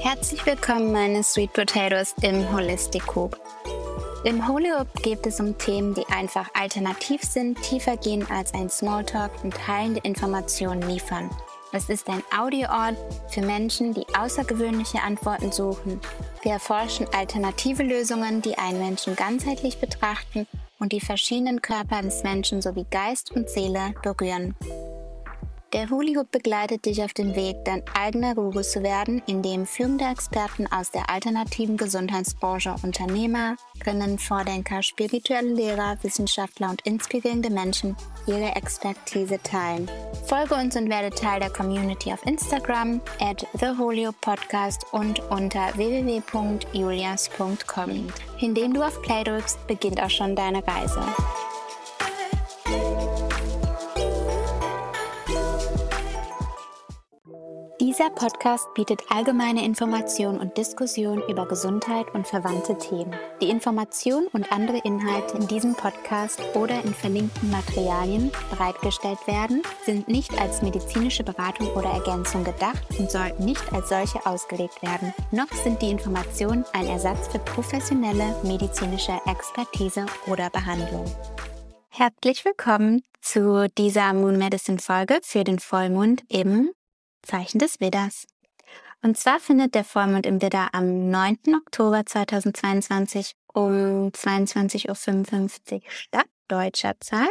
Herzlich willkommen, meine Sweet Potatoes im Holistic Coop. Im Holyoke geht es um Themen, die einfach alternativ sind, tiefer gehen als ein Smalltalk und heilende Informationen liefern. Es ist ein Audioort für Menschen, die außergewöhnliche Antworten suchen. Wir erforschen alternative Lösungen, die einen Menschen ganzheitlich betrachten und die verschiedenen Körper des Menschen sowie Geist und Seele berühren. Der Huli Hoop begleitet dich auf den Weg, dein eigener Guru zu werden, indem führende Experten aus der alternativen Gesundheitsbranche, Unternehmerinnen, Vordenker, spirituelle Lehrer, Wissenschaftler und inspirierende Menschen ihre Expertise teilen. Folge uns und werde Teil der Community auf Instagram at Podcast und unter www.julias.com. Indem du auf Play drückst, beginnt auch schon deine Reise. Dieser Podcast bietet allgemeine Informationen und Diskussionen über Gesundheit und verwandte Themen. Die Informationen und andere Inhalte in diesem Podcast oder in verlinkten Materialien bereitgestellt werden, sind nicht als medizinische Beratung oder Ergänzung gedacht und sollten nicht als solche ausgelegt werden. Noch sind die Informationen ein Ersatz für professionelle medizinische Expertise oder Behandlung. Herzlich willkommen zu dieser Moon Medicine Folge für den Vollmond im Zeichen des Vedas. Und zwar findet der Vollmond im Widder am 9. Oktober 2022 um 22.55 Uhr statt, deutscher Zeit.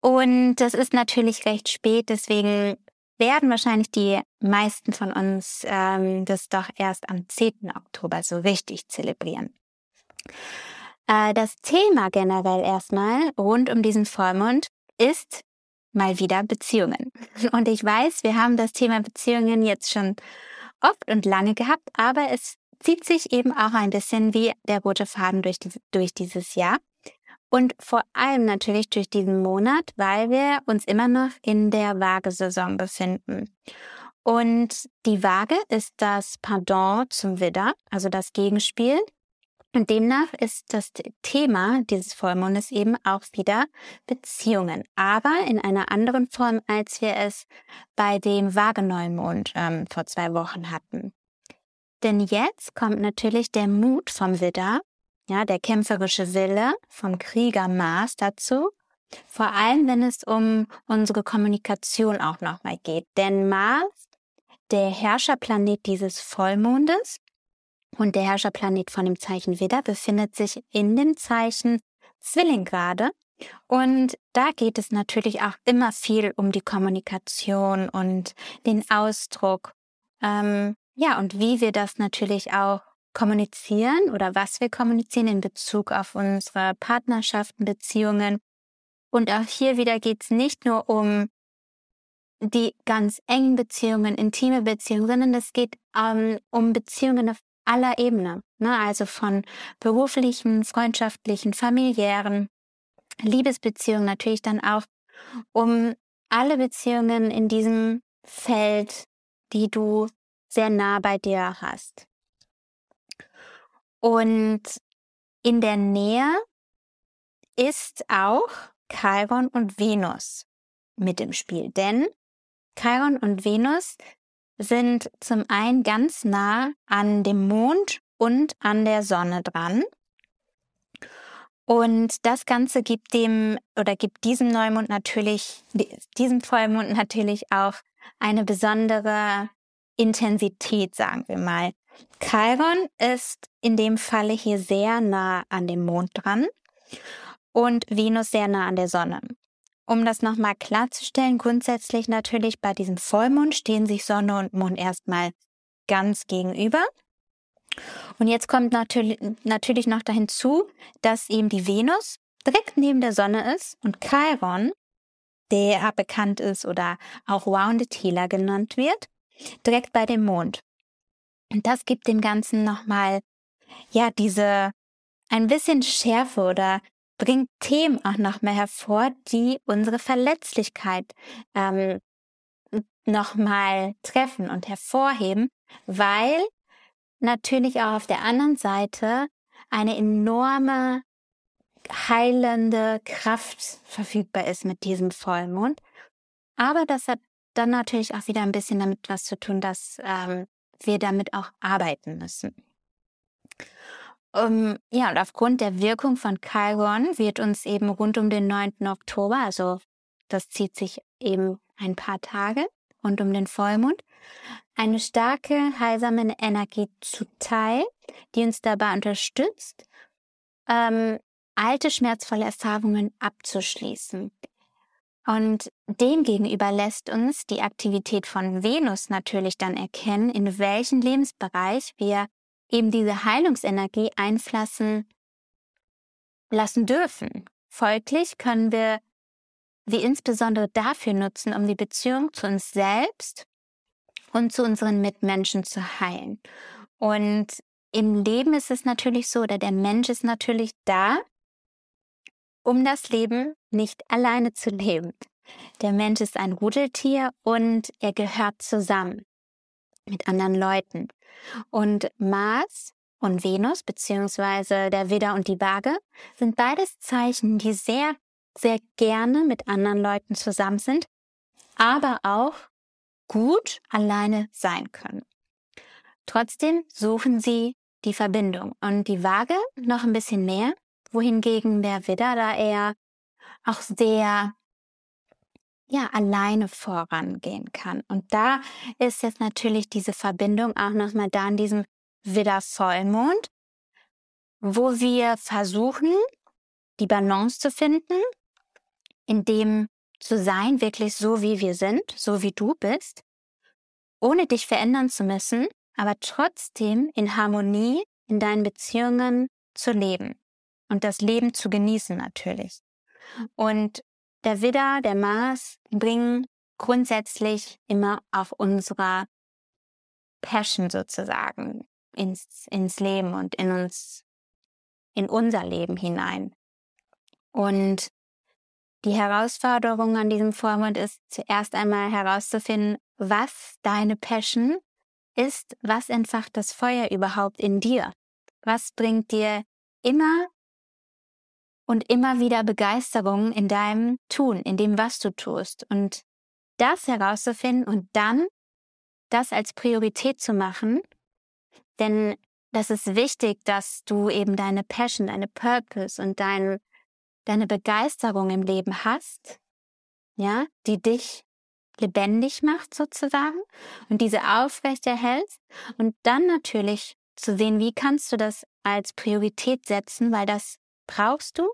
Und das ist natürlich recht spät, deswegen werden wahrscheinlich die meisten von uns ähm, das doch erst am 10. Oktober so richtig zelebrieren. Äh, das Thema generell erstmal rund um diesen Vollmond ist mal wieder Beziehungen. Und ich weiß, wir haben das Thema Beziehungen jetzt schon oft und lange gehabt, aber es zieht sich eben auch ein bisschen wie der rote Faden durch, durch dieses Jahr. Und vor allem natürlich durch diesen Monat, weil wir uns immer noch in der Waagesaison befinden. Und die Waage ist das Pardon zum Widder, also das Gegenspiel. Und demnach ist das Thema dieses Vollmondes eben auch wieder Beziehungen, aber in einer anderen Form, als wir es bei dem Waageneumond ähm, vor zwei Wochen hatten. Denn jetzt kommt natürlich der Mut vom Widder, ja, der kämpferische Wille vom Krieger Mars dazu, vor allem wenn es um unsere Kommunikation auch nochmal geht. Denn Mars, der Herrscherplanet dieses Vollmondes, und der Herrscherplanet von dem Zeichen Widder befindet sich in dem Zeichen Zwilling gerade. Und da geht es natürlich auch immer viel um die Kommunikation und den Ausdruck. Ähm, ja, und wie wir das natürlich auch kommunizieren oder was wir kommunizieren in Bezug auf unsere Partnerschaften, Beziehungen. Und auch hier wieder geht es nicht nur um die ganz engen Beziehungen, intime Beziehungen, sondern es geht ähm, um Beziehungen auf aller Ebene, ne? also von beruflichen, freundschaftlichen, familiären, Liebesbeziehungen natürlich dann auch um alle Beziehungen in diesem Feld, die du sehr nah bei dir hast. Und in der Nähe ist auch Chiron und Venus mit im Spiel, denn Chiron und Venus sind zum einen ganz nah an dem Mond und an der Sonne dran. Und das Ganze gibt dem oder gibt diesem Neumond natürlich, diesem Vollmond natürlich auch eine besondere Intensität, sagen wir mal. Chiron ist in dem Falle hier sehr nah an dem Mond dran und Venus sehr nah an der Sonne. Um das nochmal klarzustellen, grundsätzlich natürlich bei diesem Vollmond stehen sich Sonne und Mond erstmal ganz gegenüber. Und jetzt kommt natürlich, natürlich noch dahin zu, dass eben die Venus direkt neben der Sonne ist und Chiron, der bekannt ist oder auch Wounded Healer genannt wird, direkt bei dem Mond. Und das gibt dem Ganzen nochmal, ja, diese ein bisschen Schärfe oder bringt Themen auch noch mehr hervor, die unsere Verletzlichkeit ähm, nochmal treffen und hervorheben, weil natürlich auch auf der anderen Seite eine enorme heilende Kraft verfügbar ist mit diesem Vollmond. Aber das hat dann natürlich auch wieder ein bisschen damit was zu tun, dass ähm, wir damit auch arbeiten müssen. Um, ja, und aufgrund der Wirkung von Chiron wird uns eben rund um den 9. Oktober, also das zieht sich eben ein paar Tage rund um den Vollmond, eine starke, heilsame Energie zuteil, die uns dabei unterstützt, ähm, alte schmerzvolle Erfahrungen abzuschließen. Und demgegenüber lässt uns die Aktivität von Venus natürlich dann erkennen, in welchen Lebensbereich wir eben diese Heilungsenergie einflassen lassen dürfen. Folglich können wir sie insbesondere dafür nutzen, um die Beziehung zu uns selbst und zu unseren Mitmenschen zu heilen. Und im Leben ist es natürlich so, oder der Mensch ist natürlich da, um das Leben nicht alleine zu leben. Der Mensch ist ein Rudeltier und er gehört zusammen mit anderen Leuten. Und Mars und Venus, beziehungsweise der Widder und die Waage, sind beides Zeichen, die sehr, sehr gerne mit anderen Leuten zusammen sind, aber auch gut alleine sein können. Trotzdem suchen sie die Verbindung und die Waage noch ein bisschen mehr, wohingegen der Widder da eher auch sehr ja, alleine vorangehen kann. Und da ist jetzt natürlich diese Verbindung auch nochmal da in diesem Widder-Vollmond, wo wir versuchen, die Balance zu finden, in dem zu sein, wirklich so wie wir sind, so wie du bist, ohne dich verändern zu müssen, aber trotzdem in Harmonie in deinen Beziehungen zu leben und das Leben zu genießen natürlich. Und der Widder, der Mars bringen grundsätzlich immer auf unserer Passion sozusagen ins, ins Leben und in uns, in unser Leben hinein. Und die Herausforderung an diesem Vormund ist zuerst einmal herauszufinden, was deine Passion ist, was entfacht das Feuer überhaupt in dir? Was bringt dir immer und immer wieder Begeisterung in deinem Tun, in dem, was du tust. Und das herauszufinden und dann das als Priorität zu machen, denn das ist wichtig, dass du eben deine Passion, deine Purpose und dein, deine Begeisterung im Leben hast, ja, die dich lebendig macht sozusagen und diese aufrechterhältst und dann natürlich zu sehen, wie kannst du das als Priorität setzen, weil das brauchst du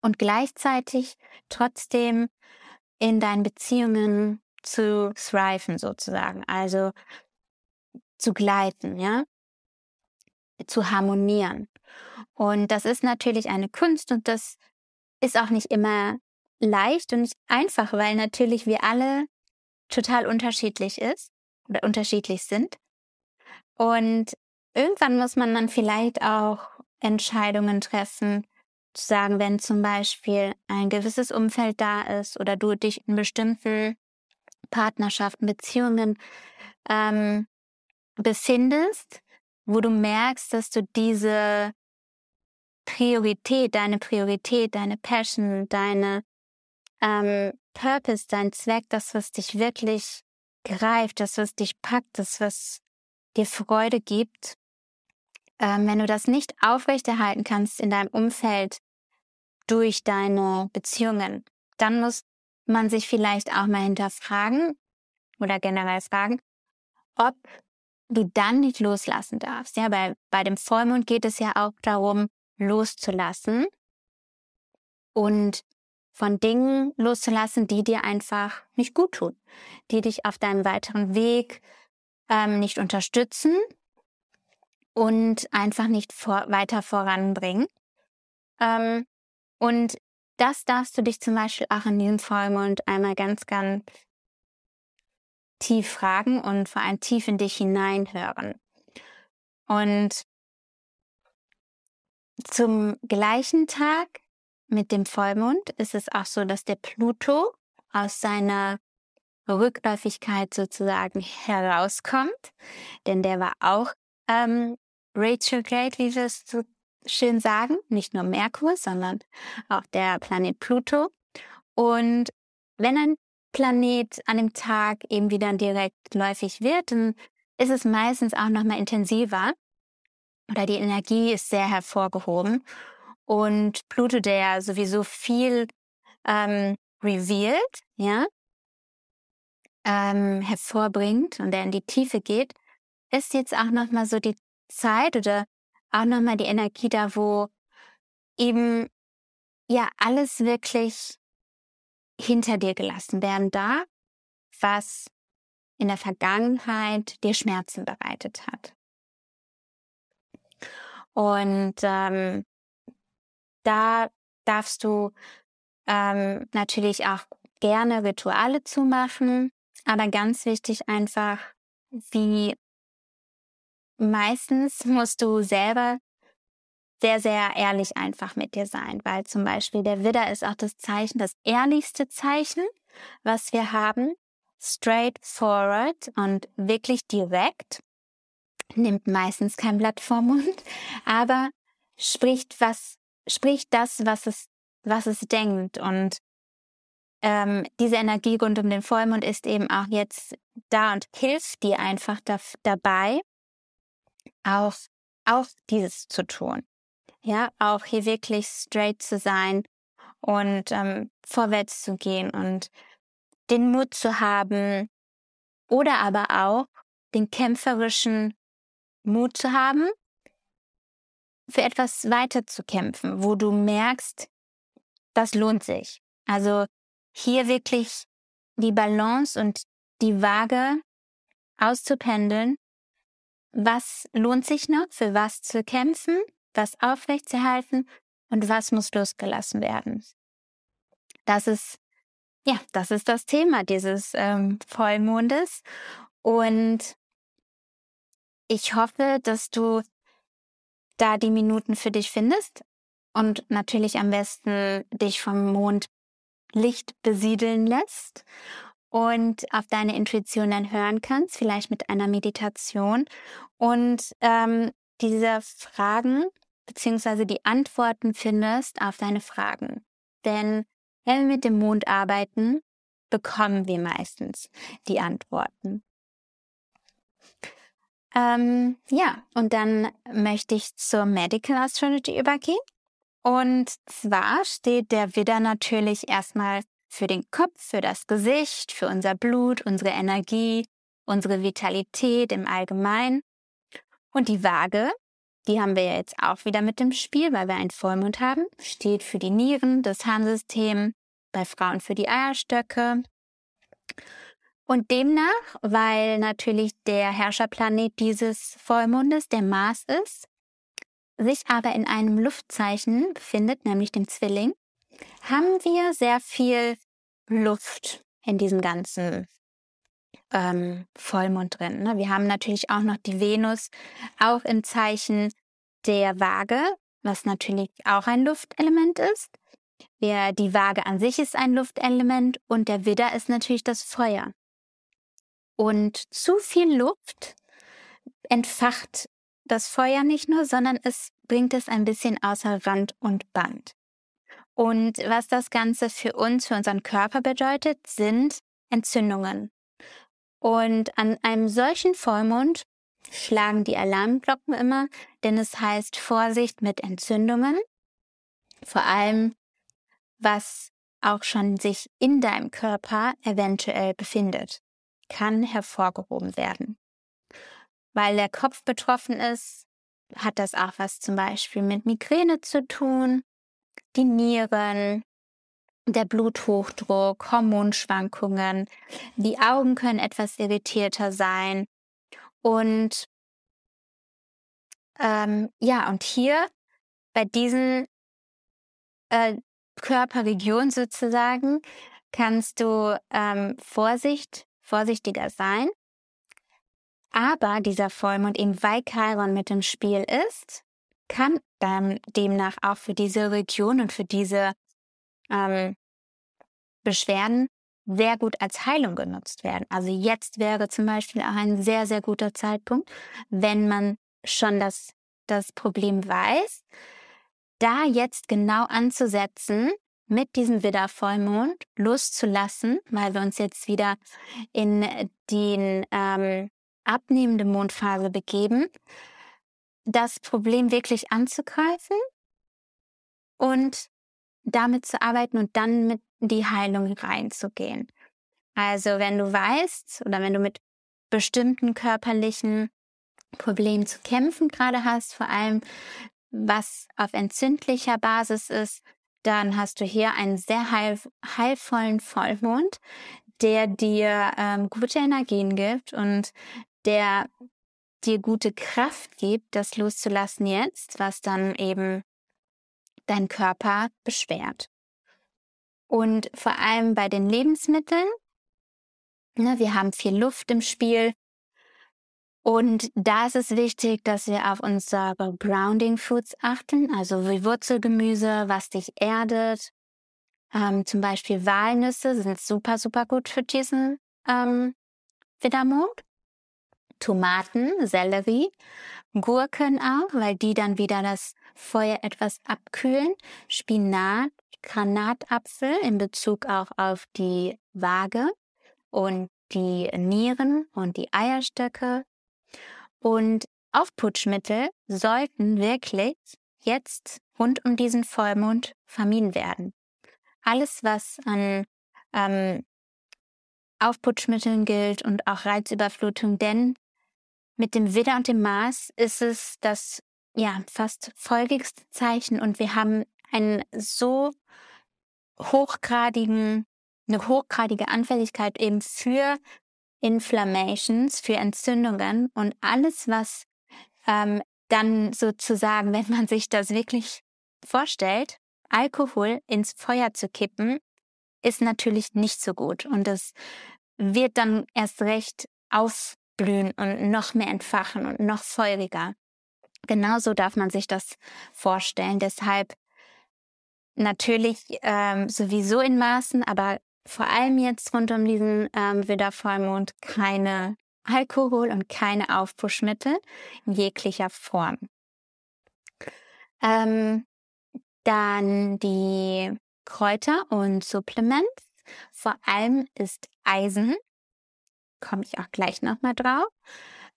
und gleichzeitig trotzdem in deinen Beziehungen zu thriven sozusagen, also zu gleiten, ja, zu harmonieren. Und das ist natürlich eine Kunst und das ist auch nicht immer leicht und einfach, weil natürlich wir alle total unterschiedlich ist oder unterschiedlich sind. Und irgendwann muss man dann vielleicht auch Entscheidungen treffen, zu sagen, wenn zum Beispiel ein gewisses Umfeld da ist oder du dich in bestimmten Partnerschaften, Beziehungen ähm, befindest, wo du merkst, dass du diese Priorität, deine Priorität, deine Passion, deine ähm, Purpose, dein Zweck, das, was dich wirklich greift, das, was dich packt, das, was dir Freude gibt, ähm, wenn du das nicht aufrechterhalten kannst in deinem Umfeld durch deine Beziehungen, dann muss man sich vielleicht auch mal hinterfragen oder generell fragen, ob du dann nicht loslassen darfst. Ja, bei, bei dem Vollmond geht es ja auch darum, loszulassen und von Dingen loszulassen, die dir einfach nicht gut tun, die dich auf deinem weiteren Weg ähm, nicht unterstützen und einfach nicht vor, weiter voranbringen. Ähm, und das darfst du dich zum Beispiel auch in diesem Vollmond einmal ganz, ganz tief fragen und vor allem tief in dich hineinhören. Und zum gleichen Tag mit dem Vollmond ist es auch so, dass der Pluto aus seiner Rückläufigkeit sozusagen herauskommt, denn der war auch ähm, retrograde, wie wir es so schön sagen, nicht nur Merkur, sondern auch der Planet Pluto. Und wenn ein Planet an dem Tag eben wieder direkt läufig wird, dann ist es meistens auch noch mal intensiver oder die Energie ist sehr hervorgehoben. Und Pluto, der sowieso viel ähm, revealed, ja, ähm, hervorbringt und der in die Tiefe geht, ist jetzt auch noch mal so die Zeit oder auch noch mal die Energie da, wo eben ja alles wirklich hinter dir gelassen werden darf, was in der Vergangenheit dir Schmerzen bereitet hat. Und ähm, da darfst du ähm, natürlich auch gerne Rituale zu machen, aber ganz wichtig einfach, wie meistens musst du selber sehr, sehr ehrlich einfach mit dir sein, weil zum Beispiel der Widder ist auch das Zeichen, das ehrlichste Zeichen, was wir haben, straightforward und wirklich direkt, nimmt meistens kein Blatt vor Mund, aber spricht was, spricht das, was es, was es denkt. Und ähm, diese Energie rund um den Vollmond ist eben auch jetzt da und hilft dir einfach da, dabei, auch, auch dieses zu tun. Ja, auch hier wirklich straight zu sein und ähm, vorwärts zu gehen und den Mut zu haben oder aber auch den kämpferischen Mut zu haben, für etwas weiter zu kämpfen, wo du merkst, das lohnt sich. Also hier wirklich die Balance und die Waage auszupendeln. Was lohnt sich noch, für was zu kämpfen, was aufrechtzuerhalten und was muss losgelassen werden. Das ist ja, das ist das Thema dieses ähm, Vollmondes. Und ich hoffe, dass du da die Minuten für dich findest und natürlich am besten dich vom Mondlicht besiedeln lässt und auf deine Intuition dann hören kannst, vielleicht mit einer Meditation und ähm, diese Fragen beziehungsweise die Antworten findest auf deine Fragen. Denn wenn wir mit dem Mond arbeiten, bekommen wir meistens die Antworten. Ähm, ja, und dann möchte ich zur Medical Astrology übergehen. Und zwar steht der Widder natürlich erstmal für den Kopf, für das Gesicht, für unser Blut, unsere Energie, unsere Vitalität im Allgemeinen. Und die Waage die haben wir ja jetzt auch wieder mit dem Spiel, weil wir einen Vollmond haben. Steht für die Nieren, das Harnsystem, bei Frauen für die Eierstöcke. Und demnach, weil natürlich der Herrscherplanet dieses Vollmondes der Mars ist, sich aber in einem Luftzeichen befindet, nämlich dem Zwilling, haben wir sehr viel Luft in diesem ganzen ähm, Vollmond drin. Ne? Wir haben natürlich auch noch die Venus, auch im Zeichen der Waage, was natürlich auch ein Luftelement ist. Wir, die Waage an sich ist ein Luftelement und der Widder ist natürlich das Feuer. Und zu viel Luft entfacht das Feuer nicht nur, sondern es bringt es ein bisschen außer Rand und Band. Und was das Ganze für uns, für unseren Körper bedeutet, sind Entzündungen. Und an einem solchen Vollmond schlagen die Alarmglocken immer, denn es heißt Vorsicht mit Entzündungen, vor allem was auch schon sich in deinem Körper eventuell befindet, kann hervorgehoben werden. Weil der Kopf betroffen ist, hat das auch was zum Beispiel mit Migräne zu tun, die Nieren, der Bluthochdruck, Hormonschwankungen. Die Augen können etwas irritierter sein. Und ähm, ja, und hier bei diesen äh, Körperregionen sozusagen kannst du ähm, Vorsicht, vorsichtiger sein. Aber dieser Vollmond, eben weil Chiron mit im Spiel ist, kann dann demnach auch für diese Region und für diese ähm, Beschwerden sehr gut als Heilung genutzt werden. Also jetzt wäre zum Beispiel auch ein sehr, sehr guter Zeitpunkt, wenn man schon das das Problem weißt, da jetzt genau anzusetzen, mit diesem Widdervollmond loszulassen, weil wir uns jetzt wieder in den ähm, abnehmende Mondphase begeben, das Problem wirklich anzugreifen und damit zu arbeiten und dann mit die Heilung reinzugehen. Also wenn du weißt oder wenn du mit bestimmten körperlichen Problemen zu kämpfen gerade hast, vor allem was auf entzündlicher Basis ist, dann hast du hier einen sehr heil, heilvollen Vollmond, der dir ähm, gute Energien gibt und der dir gute Kraft gibt, das loszulassen jetzt, was dann eben dein Körper beschwert. Und vor allem bei den Lebensmitteln, ne, wir haben viel Luft im Spiel, und da ist es wichtig, dass wir auf unsere Grounding Foods achten, also wie Wurzelgemüse, was dich erdet. Ähm, zum Beispiel Walnüsse sind super, super gut für diesen ähm, Widdermond. Tomaten, Sellerie, Gurken auch, weil die dann wieder das Feuer etwas abkühlen. Spinat, Granatapfel in Bezug auch auf die Waage und die Nieren und die Eierstöcke, und Aufputschmittel sollten wirklich jetzt rund um diesen Vollmond vermieden werden. Alles, was an ähm, Aufputschmitteln gilt und auch Reizüberflutung, denn mit dem Widder und dem Mars ist es das ja fast folgigste Zeichen und wir haben einen so hochgradigen, eine hochgradige Anfälligkeit eben für Inflammations, für Entzündungen und alles, was ähm, dann sozusagen, wenn man sich das wirklich vorstellt, Alkohol ins Feuer zu kippen, ist natürlich nicht so gut. Und es wird dann erst recht ausblühen und noch mehr entfachen und noch feuriger. Genauso darf man sich das vorstellen. Deshalb natürlich ähm, sowieso in Maßen, aber vor allem jetzt rund um diesen ähm, Widdervollmond keine Alkohol und keine Aufpuschmittel in jeglicher Form. Ähm, dann die Kräuter und Supplements. Vor allem ist Eisen, komme ich auch gleich nochmal drauf,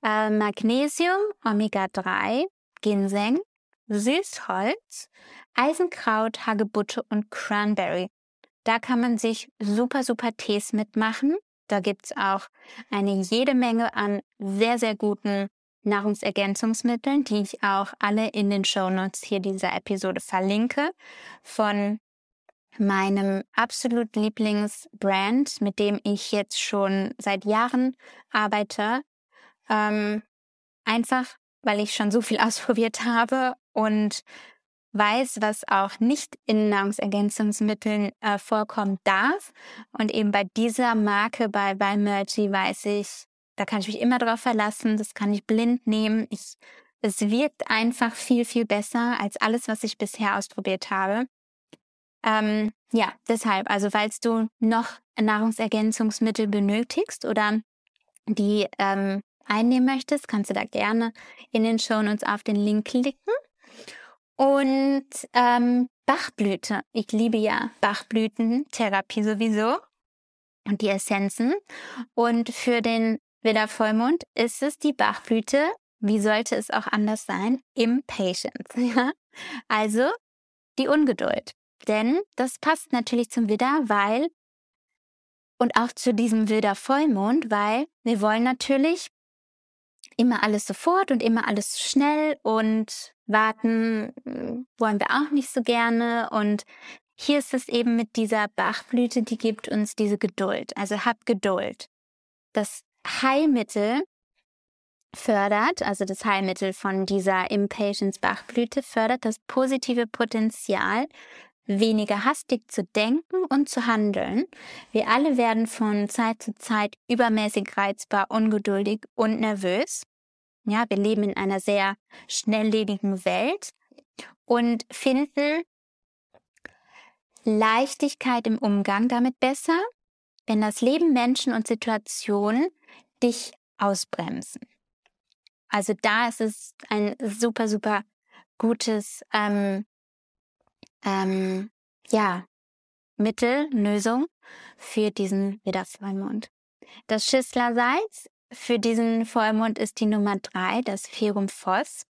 äh, Magnesium, Omega-3, Ginseng, Süßholz, Eisenkraut, Hagebutte und Cranberry. Da kann man sich super, super Tees mitmachen. Da gibt's auch eine jede Menge an sehr, sehr guten Nahrungsergänzungsmitteln, die ich auch alle in den Show Notes hier dieser Episode verlinke, von meinem absolut Lieblingsbrand, mit dem ich jetzt schon seit Jahren arbeite. Ähm, einfach, weil ich schon so viel ausprobiert habe und weiß, was auch nicht in Nahrungsergänzungsmitteln äh, vorkommen darf. Und eben bei dieser Marke, bei Bimergy, weiß ich, da kann ich mich immer drauf verlassen, das kann ich blind nehmen. Ich, es wirkt einfach viel, viel besser als alles, was ich bisher ausprobiert habe. Ähm, ja, deshalb, also falls du noch Nahrungsergänzungsmittel benötigst oder die ähm, einnehmen möchtest, kannst du da gerne in den Show Notes auf den Link klicken und ähm, Bachblüte. Ich liebe ja Bachblütentherapie sowieso und die Essenzen. Und für den Widdervollmond ist es die Bachblüte. Wie sollte es auch anders sein? Impatience. Ja? Also die Ungeduld. Denn das passt natürlich zum Widder, weil und auch zu diesem Widdervollmond, weil wir wollen natürlich immer alles sofort und immer alles schnell und warten hm, wollen wir auch nicht so gerne. Und hier ist es eben mit dieser Bachblüte, die gibt uns diese Geduld. Also hab Geduld. Das Heilmittel fördert, also das Heilmittel von dieser Impatience Bachblüte fördert das positive Potenzial, weniger hastig zu denken und zu handeln. Wir alle werden von Zeit zu Zeit übermäßig reizbar, ungeduldig und nervös. Ja, wir leben in einer sehr schnelllebigen Welt und finden Leichtigkeit im Umgang damit besser, wenn das Leben, Menschen und Situationen dich ausbremsen. Also da ist es ein super, super gutes ähm, ähm, ja, Mittel, Lösung für diesen Widdervollmond. Das Schistlersalz für diesen Vollmond ist die Nummer drei, das Ferum Phos.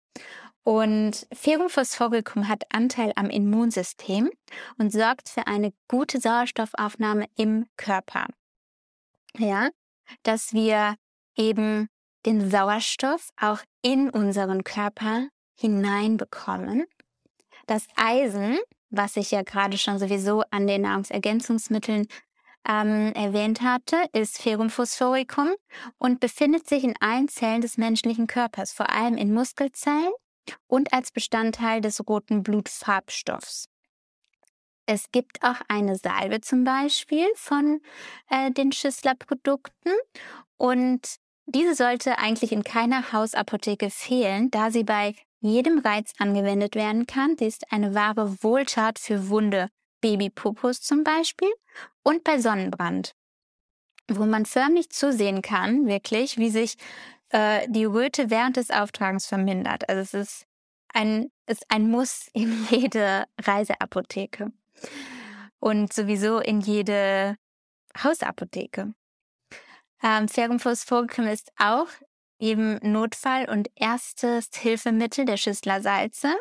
Und Ferum Phosphoricum hat Anteil am Immunsystem und sorgt für eine gute Sauerstoffaufnahme im Körper. Ja, dass wir eben den Sauerstoff auch in unseren Körper hineinbekommen. Das Eisen, was ich ja gerade schon sowieso an den Nahrungsergänzungsmitteln ähm, erwähnt hatte, ist Ferrum phosphoricum und befindet sich in allen Zellen des menschlichen Körpers, vor allem in Muskelzellen und als Bestandteil des roten Blutfarbstoffs. Es gibt auch eine Salbe zum Beispiel von äh, den Schüssler-Produkten und diese sollte eigentlich in keiner Hausapotheke fehlen, da sie bei jedem Reiz angewendet werden kann. Ist eine wahre Wohltat für Wunde, Babypopos zum Beispiel und bei Sonnenbrand, wo man förmlich zusehen kann, wirklich, wie sich äh, die Röte während des Auftragens vermindert. Also es ist ein, ist ein Muss in jede Reiseapotheke und sowieso in jede Hausapotheke. Ähm, Ferrum phosphoricum ist auch eben Notfall- und erstes Hilfemittel der Schüsslersalze.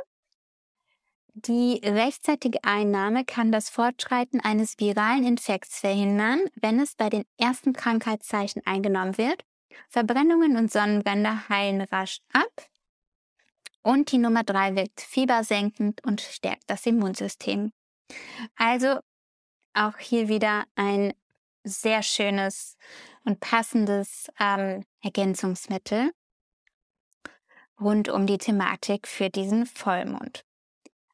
Die rechtzeitige Einnahme kann das Fortschreiten eines viralen Infekts verhindern, wenn es bei den ersten Krankheitszeichen eingenommen wird. Verbrennungen und Sonnenbrände heilen rasch ab. Und die Nummer drei wirkt fiebersenkend und stärkt das Immunsystem. Also auch hier wieder ein sehr schönes und passendes ähm, Ergänzungsmittel rund um die Thematik für diesen Vollmond.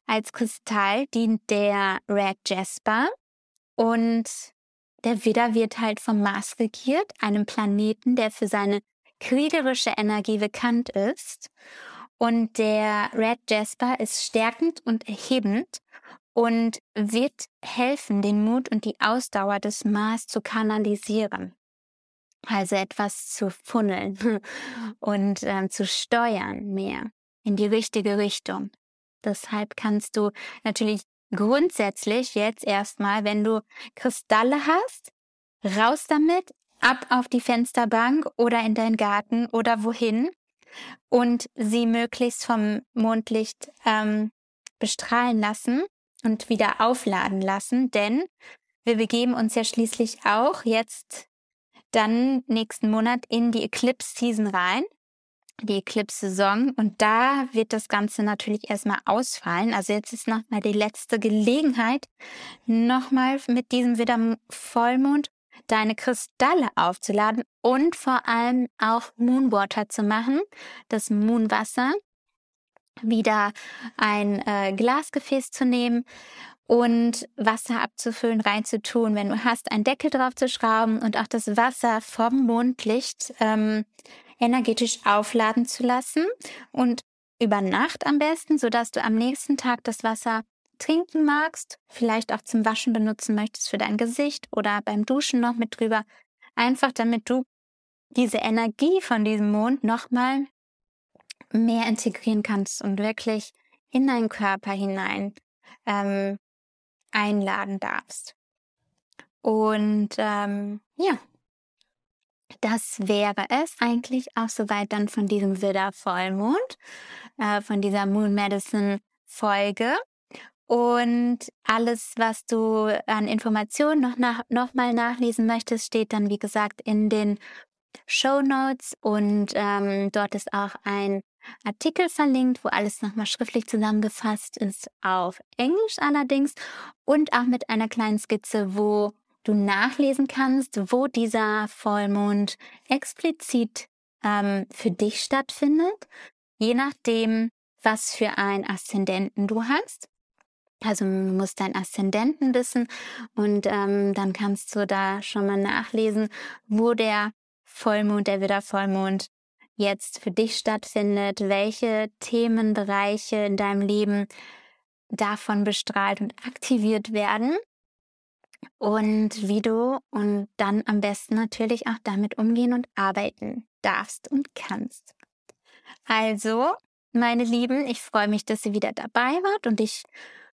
Als Kristall dient der Red Jasper und der Widder wird halt vom Mars regiert, einem Planeten, der für seine kriegerische Energie bekannt ist. Und der Red Jasper ist stärkend und erhebend und wird helfen, den Mut und die Ausdauer des Mars zu kanalisieren. Also etwas zu funneln und ähm, zu steuern mehr in die richtige Richtung. Deshalb kannst du natürlich grundsätzlich jetzt erstmal, wenn du Kristalle hast, raus damit, ab auf die Fensterbank oder in deinen Garten oder wohin und sie möglichst vom Mondlicht ähm, bestrahlen lassen und wieder aufladen lassen, denn wir begeben uns ja schließlich auch jetzt dann nächsten Monat in die Eclipse Season rein, die Eclipse Saison und da wird das Ganze natürlich erstmal ausfallen. Also jetzt ist nochmal die letzte Gelegenheit, nochmal mit diesem wieder Vollmond deine Kristalle aufzuladen und vor allem auch Moonwater zu machen, das Moonwasser wieder ein äh, Glasgefäß zu nehmen und Wasser abzufüllen, reinzutun, wenn du hast, einen Deckel drauf zu schrauben und auch das Wasser vom Mondlicht ähm, energetisch aufladen zu lassen und über Nacht am besten, so dass du am nächsten Tag das Wasser trinken magst, vielleicht auch zum Waschen benutzen möchtest für dein Gesicht oder beim Duschen noch mit drüber, einfach damit du diese Energie von diesem Mond nochmal mehr integrieren kannst und wirklich in deinen Körper hinein ähm, einladen darfst. Und ähm, ja, das wäre es eigentlich auch soweit dann von diesem Widder-Vollmond, äh, von dieser Moon Medicine Folge. Und alles, was du an Informationen noch, nach, noch mal nachlesen möchtest, steht dann, wie gesagt, in den Show Notes. Und ähm, dort ist auch ein Artikel verlinkt, wo alles nochmal schriftlich zusammengefasst ist, auf Englisch allerdings und auch mit einer kleinen Skizze, wo du nachlesen kannst, wo dieser Vollmond explizit ähm, für dich stattfindet, je nachdem, was für einen Aszendenten du hast. Also du musst deinen Aszendenten wissen und ähm, dann kannst du da schon mal nachlesen, wo der Vollmond, der Widdervollmond jetzt für dich stattfindet, welche Themenbereiche in deinem Leben davon bestrahlt und aktiviert werden und wie du und dann am besten natürlich auch damit umgehen und arbeiten darfst und kannst. Also, meine Lieben, ich freue mich, dass ihr wieder dabei wart und ich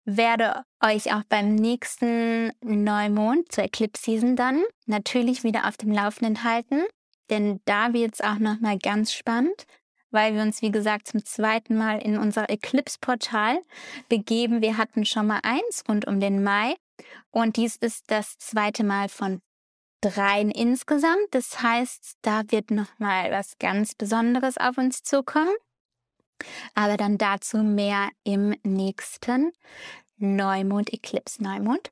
werde euch auch beim nächsten Neumond zur Eclipse Season dann natürlich wieder auf dem Laufenden halten, denn da wird es auch noch mal ganz spannend, weil wir uns wie gesagt zum zweiten Mal in unser Eclipse Portal begeben. Wir hatten schon mal eins rund um den Mai und dies ist das zweite Mal von dreien insgesamt. Das heißt, da wird noch mal was ganz Besonderes auf uns zukommen. Aber dann dazu mehr im nächsten Neumond, Eclipse Neumond.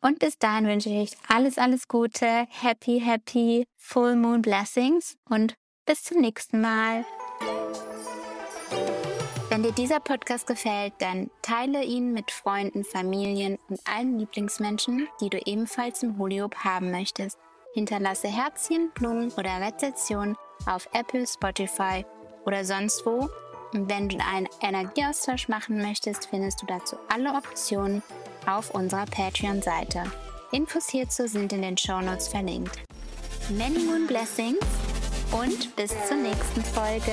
Und bis dahin wünsche ich alles, alles Gute, happy, happy Full Moon Blessings und bis zum nächsten Mal. Wenn dir dieser Podcast gefällt, dann teile ihn mit Freunden, Familien und allen Lieblingsmenschen, die du ebenfalls im Holiob haben möchtest. Hinterlasse Herzchen, Blumen oder Rezensionen auf Apple, Spotify oder sonst wo wenn du einen Energieaustausch machen möchtest, findest du dazu alle Optionen auf unserer Patreon-Seite. Infos hierzu sind in den Shownotes verlinkt. Many Moon Blessings und bis zur nächsten Folge.